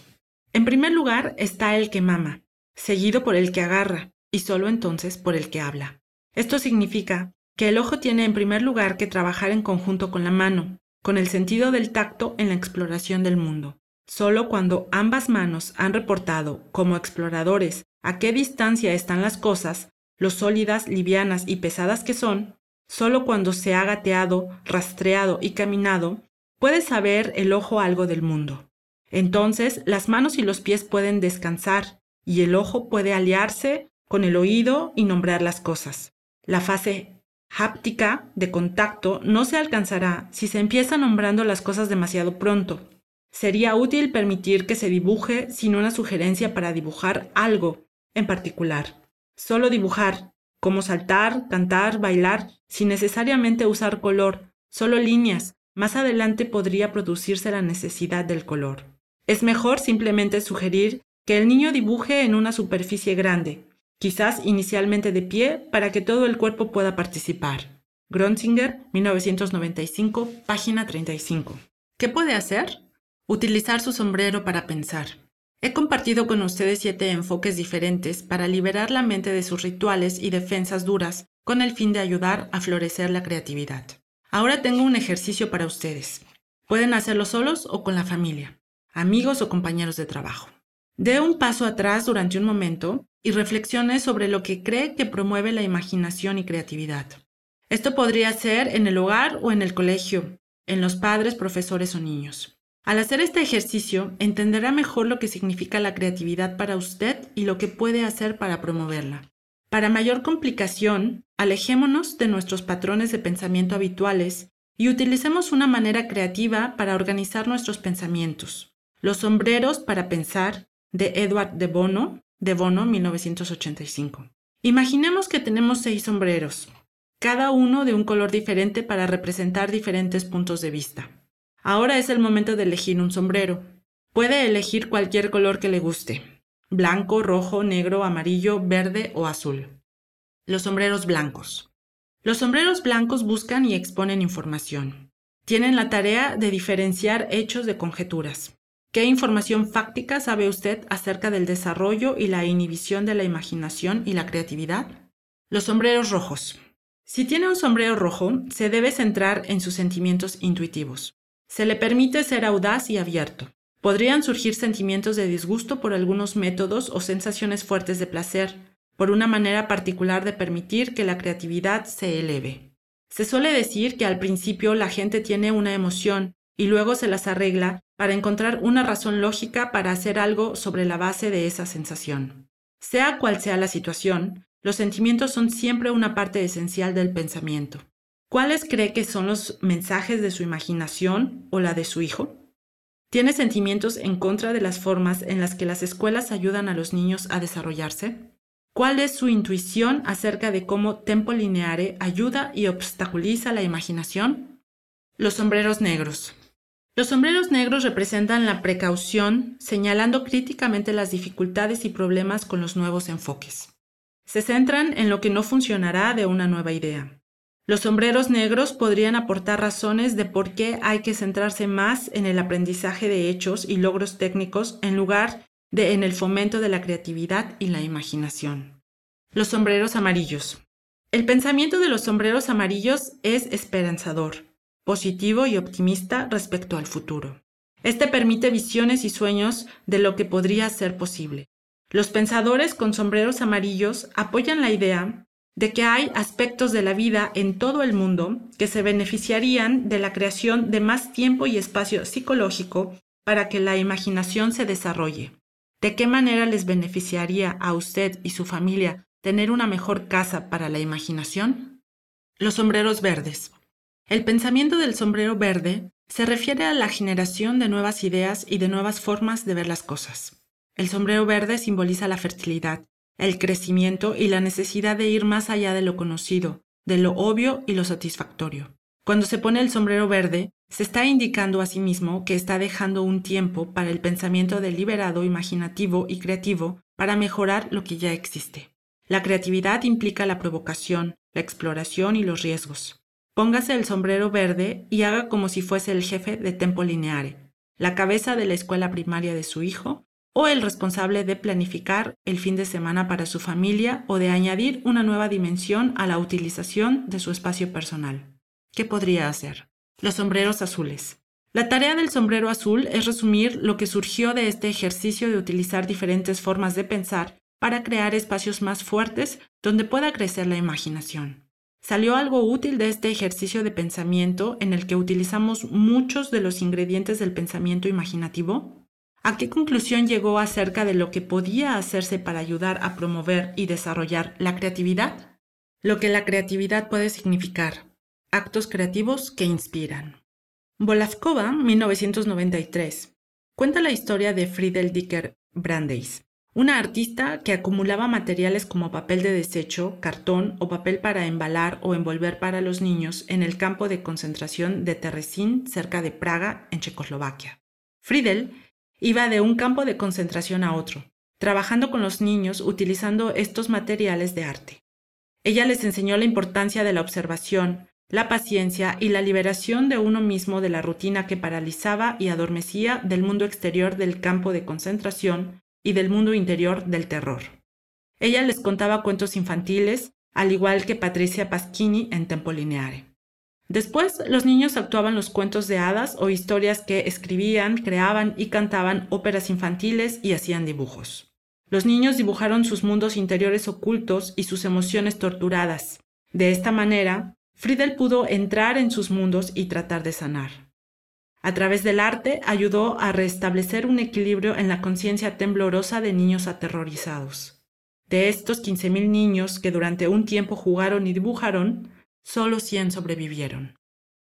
En primer lugar está el que mama, seguido por el que agarra y solo entonces por el que habla. Esto significa que el ojo tiene en primer lugar que trabajar en conjunto con la mano, con el sentido del tacto en la exploración del mundo. Solo cuando ambas manos han reportado, como exploradores, a qué distancia están las cosas, lo sólidas, livianas y pesadas que son, solo cuando se ha gateado, rastreado y caminado, puede saber el ojo algo del mundo. Entonces las manos y los pies pueden descansar y el ojo puede aliarse con el oído y nombrar las cosas. La fase háptica de contacto no se alcanzará si se empieza nombrando las cosas demasiado pronto. Sería útil permitir que se dibuje sin una sugerencia para dibujar algo en particular. Solo dibujar, como saltar, cantar, bailar, sin necesariamente usar color, solo líneas. Más adelante podría producirse la necesidad del color. Es mejor simplemente sugerir que el niño dibuje en una superficie grande, quizás inicialmente de pie para que todo el cuerpo pueda participar. Gronzinger, 1995, página 35. ¿Qué puede hacer? Utilizar su sombrero para pensar. He compartido con ustedes siete enfoques diferentes para liberar la mente de sus rituales y defensas duras con el fin de ayudar a florecer la creatividad. Ahora tengo un ejercicio para ustedes. Pueden hacerlo solos o con la familia, amigos o compañeros de trabajo. Dé un paso atrás durante un momento y reflexione sobre lo que cree que promueve la imaginación y creatividad. Esto podría ser en el hogar o en el colegio, en los padres, profesores o niños. Al hacer este ejercicio, entenderá mejor lo que significa la creatividad para usted y lo que puede hacer para promoverla. Para mayor complicación, alejémonos de nuestros patrones de pensamiento habituales y utilicemos una manera creativa para organizar nuestros pensamientos. Los sombreros para pensar, de Edward de Bono, de Bono, 1985. Imaginemos que tenemos seis sombreros, cada uno de un color diferente para representar diferentes puntos de vista. Ahora es el momento de elegir un sombrero. Puede elegir cualquier color que le guste, blanco, rojo, negro, amarillo, verde o azul. Los sombreros blancos. Los sombreros blancos buscan y exponen información. Tienen la tarea de diferenciar hechos de conjeturas. ¿Qué información fáctica sabe usted acerca del desarrollo y la inhibición de la imaginación y la creatividad? Los sombreros rojos. Si tiene un sombrero rojo, se debe centrar en sus sentimientos intuitivos. Se le permite ser audaz y abierto. Podrían surgir sentimientos de disgusto por algunos métodos o sensaciones fuertes de placer, por una manera particular de permitir que la creatividad se eleve. Se suele decir que al principio la gente tiene una emoción y luego se las arregla para encontrar una razón lógica para hacer algo sobre la base de esa sensación. Sea cual sea la situación, los sentimientos son siempre una parte esencial del pensamiento. ¿Cuáles cree que son los mensajes de su imaginación o la de su hijo? ¿Tiene sentimientos en contra de las formas en las que las escuelas ayudan a los niños a desarrollarse? ¿Cuál es su intuición acerca de cómo tempo lineare ayuda y obstaculiza la imaginación? Los sombreros negros. Los sombreros negros representan la precaución, señalando críticamente las dificultades y problemas con los nuevos enfoques. Se centran en lo que no funcionará de una nueva idea. Los sombreros negros podrían aportar razones de por qué hay que centrarse más en el aprendizaje de hechos y logros técnicos en lugar de en el fomento de la creatividad y la imaginación. Los sombreros amarillos. El pensamiento de los sombreros amarillos es esperanzador positivo y optimista respecto al futuro. Este permite visiones y sueños de lo que podría ser posible. Los pensadores con sombreros amarillos apoyan la idea de que hay aspectos de la vida en todo el mundo que se beneficiarían de la creación de más tiempo y espacio psicológico para que la imaginación se desarrolle. ¿De qué manera les beneficiaría a usted y su familia tener una mejor casa para la imaginación? Los sombreros verdes. El pensamiento del sombrero verde se refiere a la generación de nuevas ideas y de nuevas formas de ver las cosas. El sombrero verde simboliza la fertilidad, el crecimiento y la necesidad de ir más allá de lo conocido, de lo obvio y lo satisfactorio. Cuando se pone el sombrero verde, se está indicando a sí mismo que está dejando un tiempo para el pensamiento deliberado, imaginativo y creativo para mejorar lo que ya existe. La creatividad implica la provocación, la exploración y los riesgos. Póngase el sombrero verde y haga como si fuese el jefe de Tempo Lineare, la cabeza de la escuela primaria de su hijo o el responsable de planificar el fin de semana para su familia o de añadir una nueva dimensión a la utilización de su espacio personal. ¿Qué podría hacer? Los sombreros azules. La tarea del sombrero azul es resumir lo que surgió de este ejercicio de utilizar diferentes formas de pensar para crear espacios más fuertes donde pueda crecer la imaginación. Salió algo útil de este ejercicio de pensamiento en el que utilizamos muchos de los ingredientes del pensamiento imaginativo? ¿A qué conclusión llegó acerca de lo que podía hacerse para ayudar a promover y desarrollar la creatividad? Lo que la creatividad puede significar. Actos creativos que inspiran. Bolavkova, 1993, cuenta la historia de Friedel Dicker Brandeis, una artista que acumulaba materiales como papel de desecho, cartón o papel para embalar o envolver para los niños en el campo de concentración de Terezín, cerca de Praga, en Checoslovaquia. Friedel iba de un campo de concentración a otro, trabajando con los niños utilizando estos materiales de arte. Ella les enseñó la importancia de la observación, la paciencia y la liberación de uno mismo de la rutina que paralizaba y adormecía del mundo exterior del campo de concentración y del mundo interior del terror. Ella les contaba cuentos infantiles, al igual que Patricia Pasquini en Tempo Lineare. Después, los niños actuaban los cuentos de hadas o historias que escribían, creaban y cantaban óperas infantiles y hacían dibujos. Los niños dibujaron sus mundos interiores ocultos y sus emociones torturadas. De esta manera, Friedel pudo entrar en sus mundos y tratar de sanar. A través del arte ayudó a restablecer un equilibrio en la conciencia temblorosa de niños aterrorizados. De estos 15.000 niños que durante un tiempo jugaron y dibujaron, solo 100 sobrevivieron.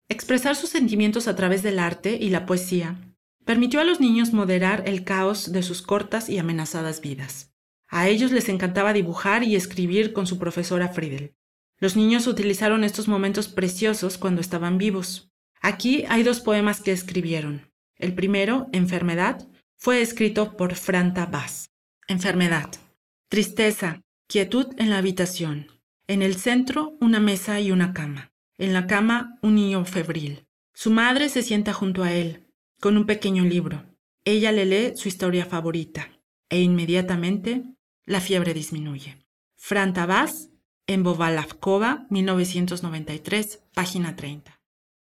Expresar sus sentimientos a través del arte y la poesía permitió a los niños moderar el caos de sus cortas y amenazadas vidas. A ellos les encantaba dibujar y escribir con su profesora Friedel. Los niños utilizaron estos momentos preciosos cuando estaban vivos. Aquí hay dos poemas que escribieron. El primero, Enfermedad, fue escrito por Franta Bass. Enfermedad. Tristeza, quietud en la habitación. En el centro, una mesa y una cama. En la cama, un niño febril. Su madre se sienta junto a él, con un pequeño libro. Ella le lee su historia favorita, e inmediatamente la fiebre disminuye. Fran Tabás, en Bovalavkova, 1993, página 30.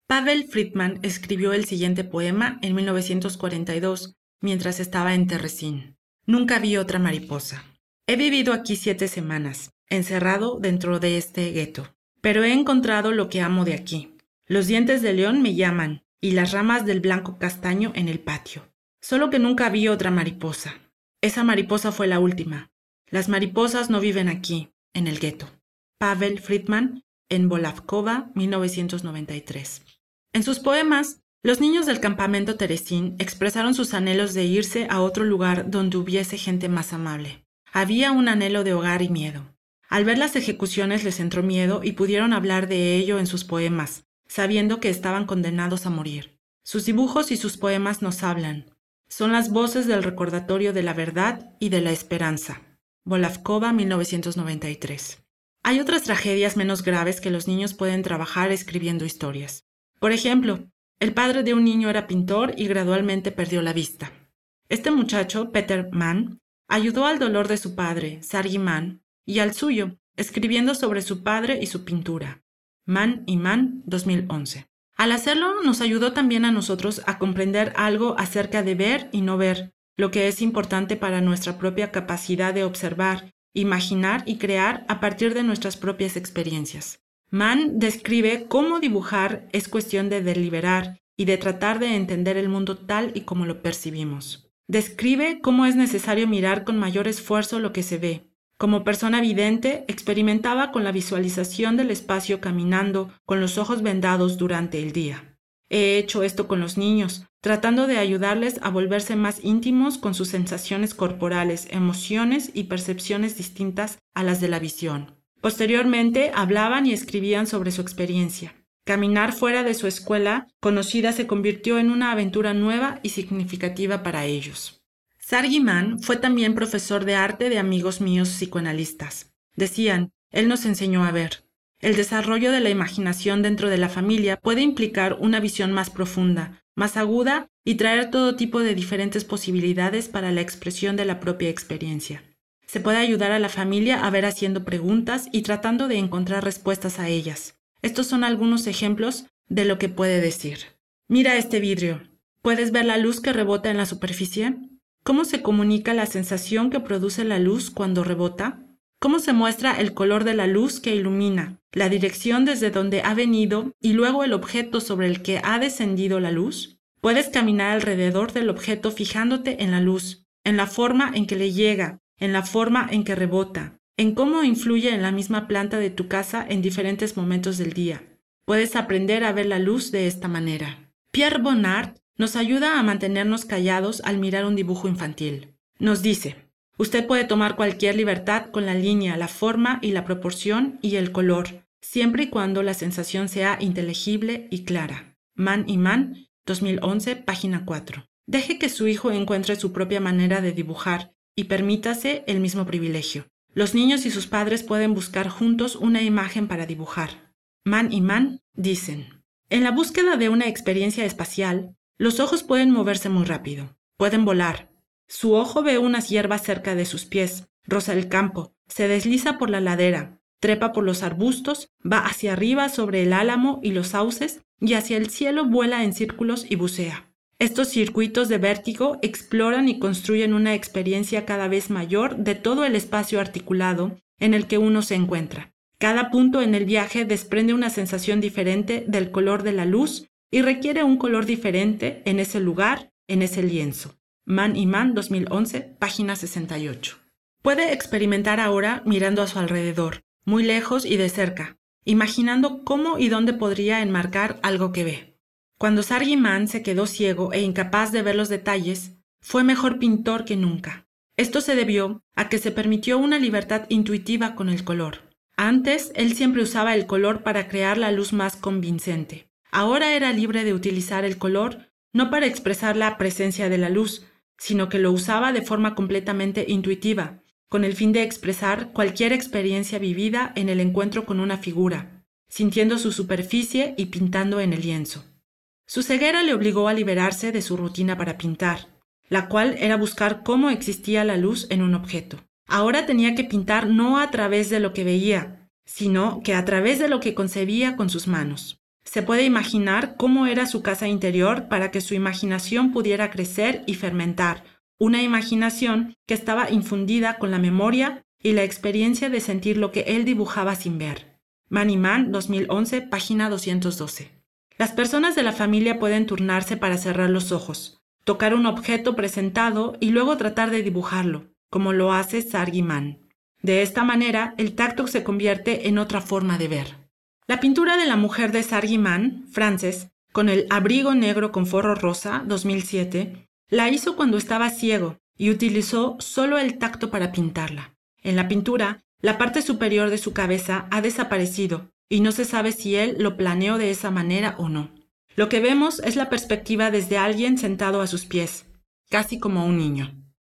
Pavel Friedman escribió el siguiente poema en 1942, mientras estaba en Terresín. Nunca vi otra mariposa. He vivido aquí siete semanas, encerrado dentro de este gueto, pero he encontrado lo que amo de aquí. Los dientes de león me llaman, y las ramas del blanco castaño en el patio. Solo que nunca vi otra mariposa. Esa mariposa fue la última. Las mariposas no viven aquí, en el gueto. Pavel Friedman, en Bolavkova, 1993. En sus poemas, los niños del campamento Teresín expresaron sus anhelos de irse a otro lugar donde hubiese gente más amable. Había un anhelo de hogar y miedo. Al ver las ejecuciones les entró miedo y pudieron hablar de ello en sus poemas, sabiendo que estaban condenados a morir. Sus dibujos y sus poemas nos hablan. Son las voces del recordatorio de la verdad y de la esperanza. Bolavkova, 1993. Hay otras tragedias menos graves que los niños pueden trabajar escribiendo historias. Por ejemplo, el padre de un niño era pintor y gradualmente perdió la vista. Este muchacho, Peter Mann, ayudó al dolor de su padre, Sargi Mann, y al suyo, escribiendo sobre su padre y su pintura. Mann y Mann, 2011. Al hacerlo, nos ayudó también a nosotros a comprender algo acerca de ver y no ver, lo que es importante para nuestra propia capacidad de observar, imaginar y crear a partir de nuestras propias experiencias. Mann describe cómo dibujar es cuestión de deliberar y de tratar de entender el mundo tal y como lo percibimos. Describe cómo es necesario mirar con mayor esfuerzo lo que se ve. Como persona vidente, experimentaba con la visualización del espacio caminando con los ojos vendados durante el día. He hecho esto con los niños, tratando de ayudarles a volverse más íntimos con sus sensaciones corporales, emociones y percepciones distintas a las de la visión. Posteriormente hablaban y escribían sobre su experiencia. Caminar fuera de su escuela conocida se convirtió en una aventura nueva y significativa para ellos. Sargiman fue también profesor de arte de amigos míos psicoanalistas. Decían, él nos enseñó a ver. El desarrollo de la imaginación dentro de la familia puede implicar una visión más profunda, más aguda y traer todo tipo de diferentes posibilidades para la expresión de la propia experiencia. Se puede ayudar a la familia a ver haciendo preguntas y tratando de encontrar respuestas a ellas. Estos son algunos ejemplos de lo que puede decir. Mira este vidrio. ¿Puedes ver la luz que rebota en la superficie? ¿Cómo se comunica la sensación que produce la luz cuando rebota? cómo se muestra el color de la luz que ilumina, la dirección desde donde ha venido y luego el objeto sobre el que ha descendido la luz. Puedes caminar alrededor del objeto fijándote en la luz, en la forma en que le llega, en la forma en que rebota, en cómo influye en la misma planta de tu casa en diferentes momentos del día. Puedes aprender a ver la luz de esta manera. Pierre Bonnard nos ayuda a mantenernos callados al mirar un dibujo infantil. Nos dice, Usted puede tomar cualquier libertad con la línea, la forma y la proporción y el color, siempre y cuando la sensación sea inteligible y clara. Man y Man, 2011, página 4. Deje que su hijo encuentre su propia manera de dibujar y permítase el mismo privilegio. Los niños y sus padres pueden buscar juntos una imagen para dibujar. Man y Man dicen, en la búsqueda de una experiencia espacial, los ojos pueden moverse muy rápido, pueden volar, su ojo ve unas hierbas cerca de sus pies, roza el campo, se desliza por la ladera, trepa por los arbustos, va hacia arriba sobre el álamo y los sauces y hacia el cielo vuela en círculos y bucea. Estos circuitos de vértigo exploran y construyen una experiencia cada vez mayor de todo el espacio articulado en el que uno se encuentra. Cada punto en el viaje desprende una sensación diferente del color de la luz y requiere un color diferente en ese lugar, en ese lienzo. Man y Man 2011, página 68. Puede experimentar ahora mirando a su alrededor, muy lejos y de cerca, imaginando cómo y dónde podría enmarcar algo que ve. Cuando Sargi Man se quedó ciego e incapaz de ver los detalles, fue mejor pintor que nunca. Esto se debió a que se permitió una libertad intuitiva con el color. Antes, él siempre usaba el color para crear la luz más convincente. Ahora era libre de utilizar el color no para expresar la presencia de la luz, sino que lo usaba de forma completamente intuitiva, con el fin de expresar cualquier experiencia vivida en el encuentro con una figura, sintiendo su superficie y pintando en el lienzo. Su ceguera le obligó a liberarse de su rutina para pintar, la cual era buscar cómo existía la luz en un objeto. Ahora tenía que pintar no a través de lo que veía, sino que a través de lo que concebía con sus manos. Se puede imaginar cómo era su casa interior para que su imaginación pudiera crecer y fermentar, una imaginación que estaba infundida con la memoria y la experiencia de sentir lo que él dibujaba sin ver. Maniman 2011, página 212. Las personas de la familia pueden turnarse para cerrar los ojos, tocar un objeto presentado y luego tratar de dibujarlo, como lo hace Sargiman. De esta manera, el tacto se convierte en otra forma de ver. La pintura de la mujer de Sargiman, Frances, con el abrigo negro con forro rosa, 2007, la hizo cuando estaba ciego y utilizó solo el tacto para pintarla. En la pintura, la parte superior de su cabeza ha desaparecido y no se sabe si él lo planeó de esa manera o no. Lo que vemos es la perspectiva desde alguien sentado a sus pies, casi como un niño.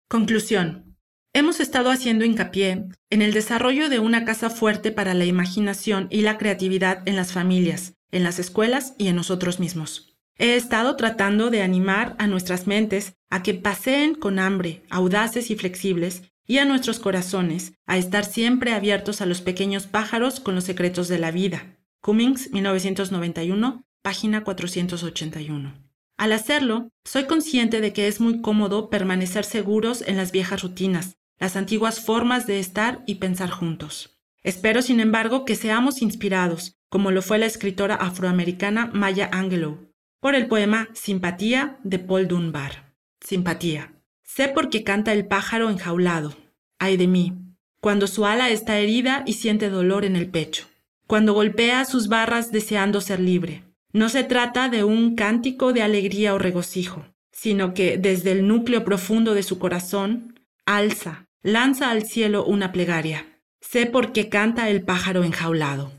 Conclusión. Hemos estado haciendo hincapié en el desarrollo de una casa fuerte para la imaginación y la creatividad en las familias, en las escuelas y en nosotros mismos. He estado tratando de animar a nuestras mentes a que paseen con hambre, audaces y flexibles, y a nuestros corazones a estar siempre abiertos a los pequeños pájaros con los secretos de la vida. Cummings, 1991, página 481. Al hacerlo, soy consciente de que es muy cómodo permanecer seguros en las viejas rutinas, las antiguas formas de estar y pensar juntos. Espero, sin embargo, que seamos inspirados, como lo fue la escritora afroamericana Maya Angelou, por el poema Simpatía de Paul Dunbar. Simpatía. Sé por qué canta el pájaro enjaulado. Ay de mí, cuando su ala está herida y siente dolor en el pecho, cuando golpea sus barras deseando ser libre, no se trata de un cántico de alegría o regocijo, sino que desde el núcleo profundo de su corazón, alza, lanza al cielo una plegaria. Sé por qué canta el pájaro enjaulado.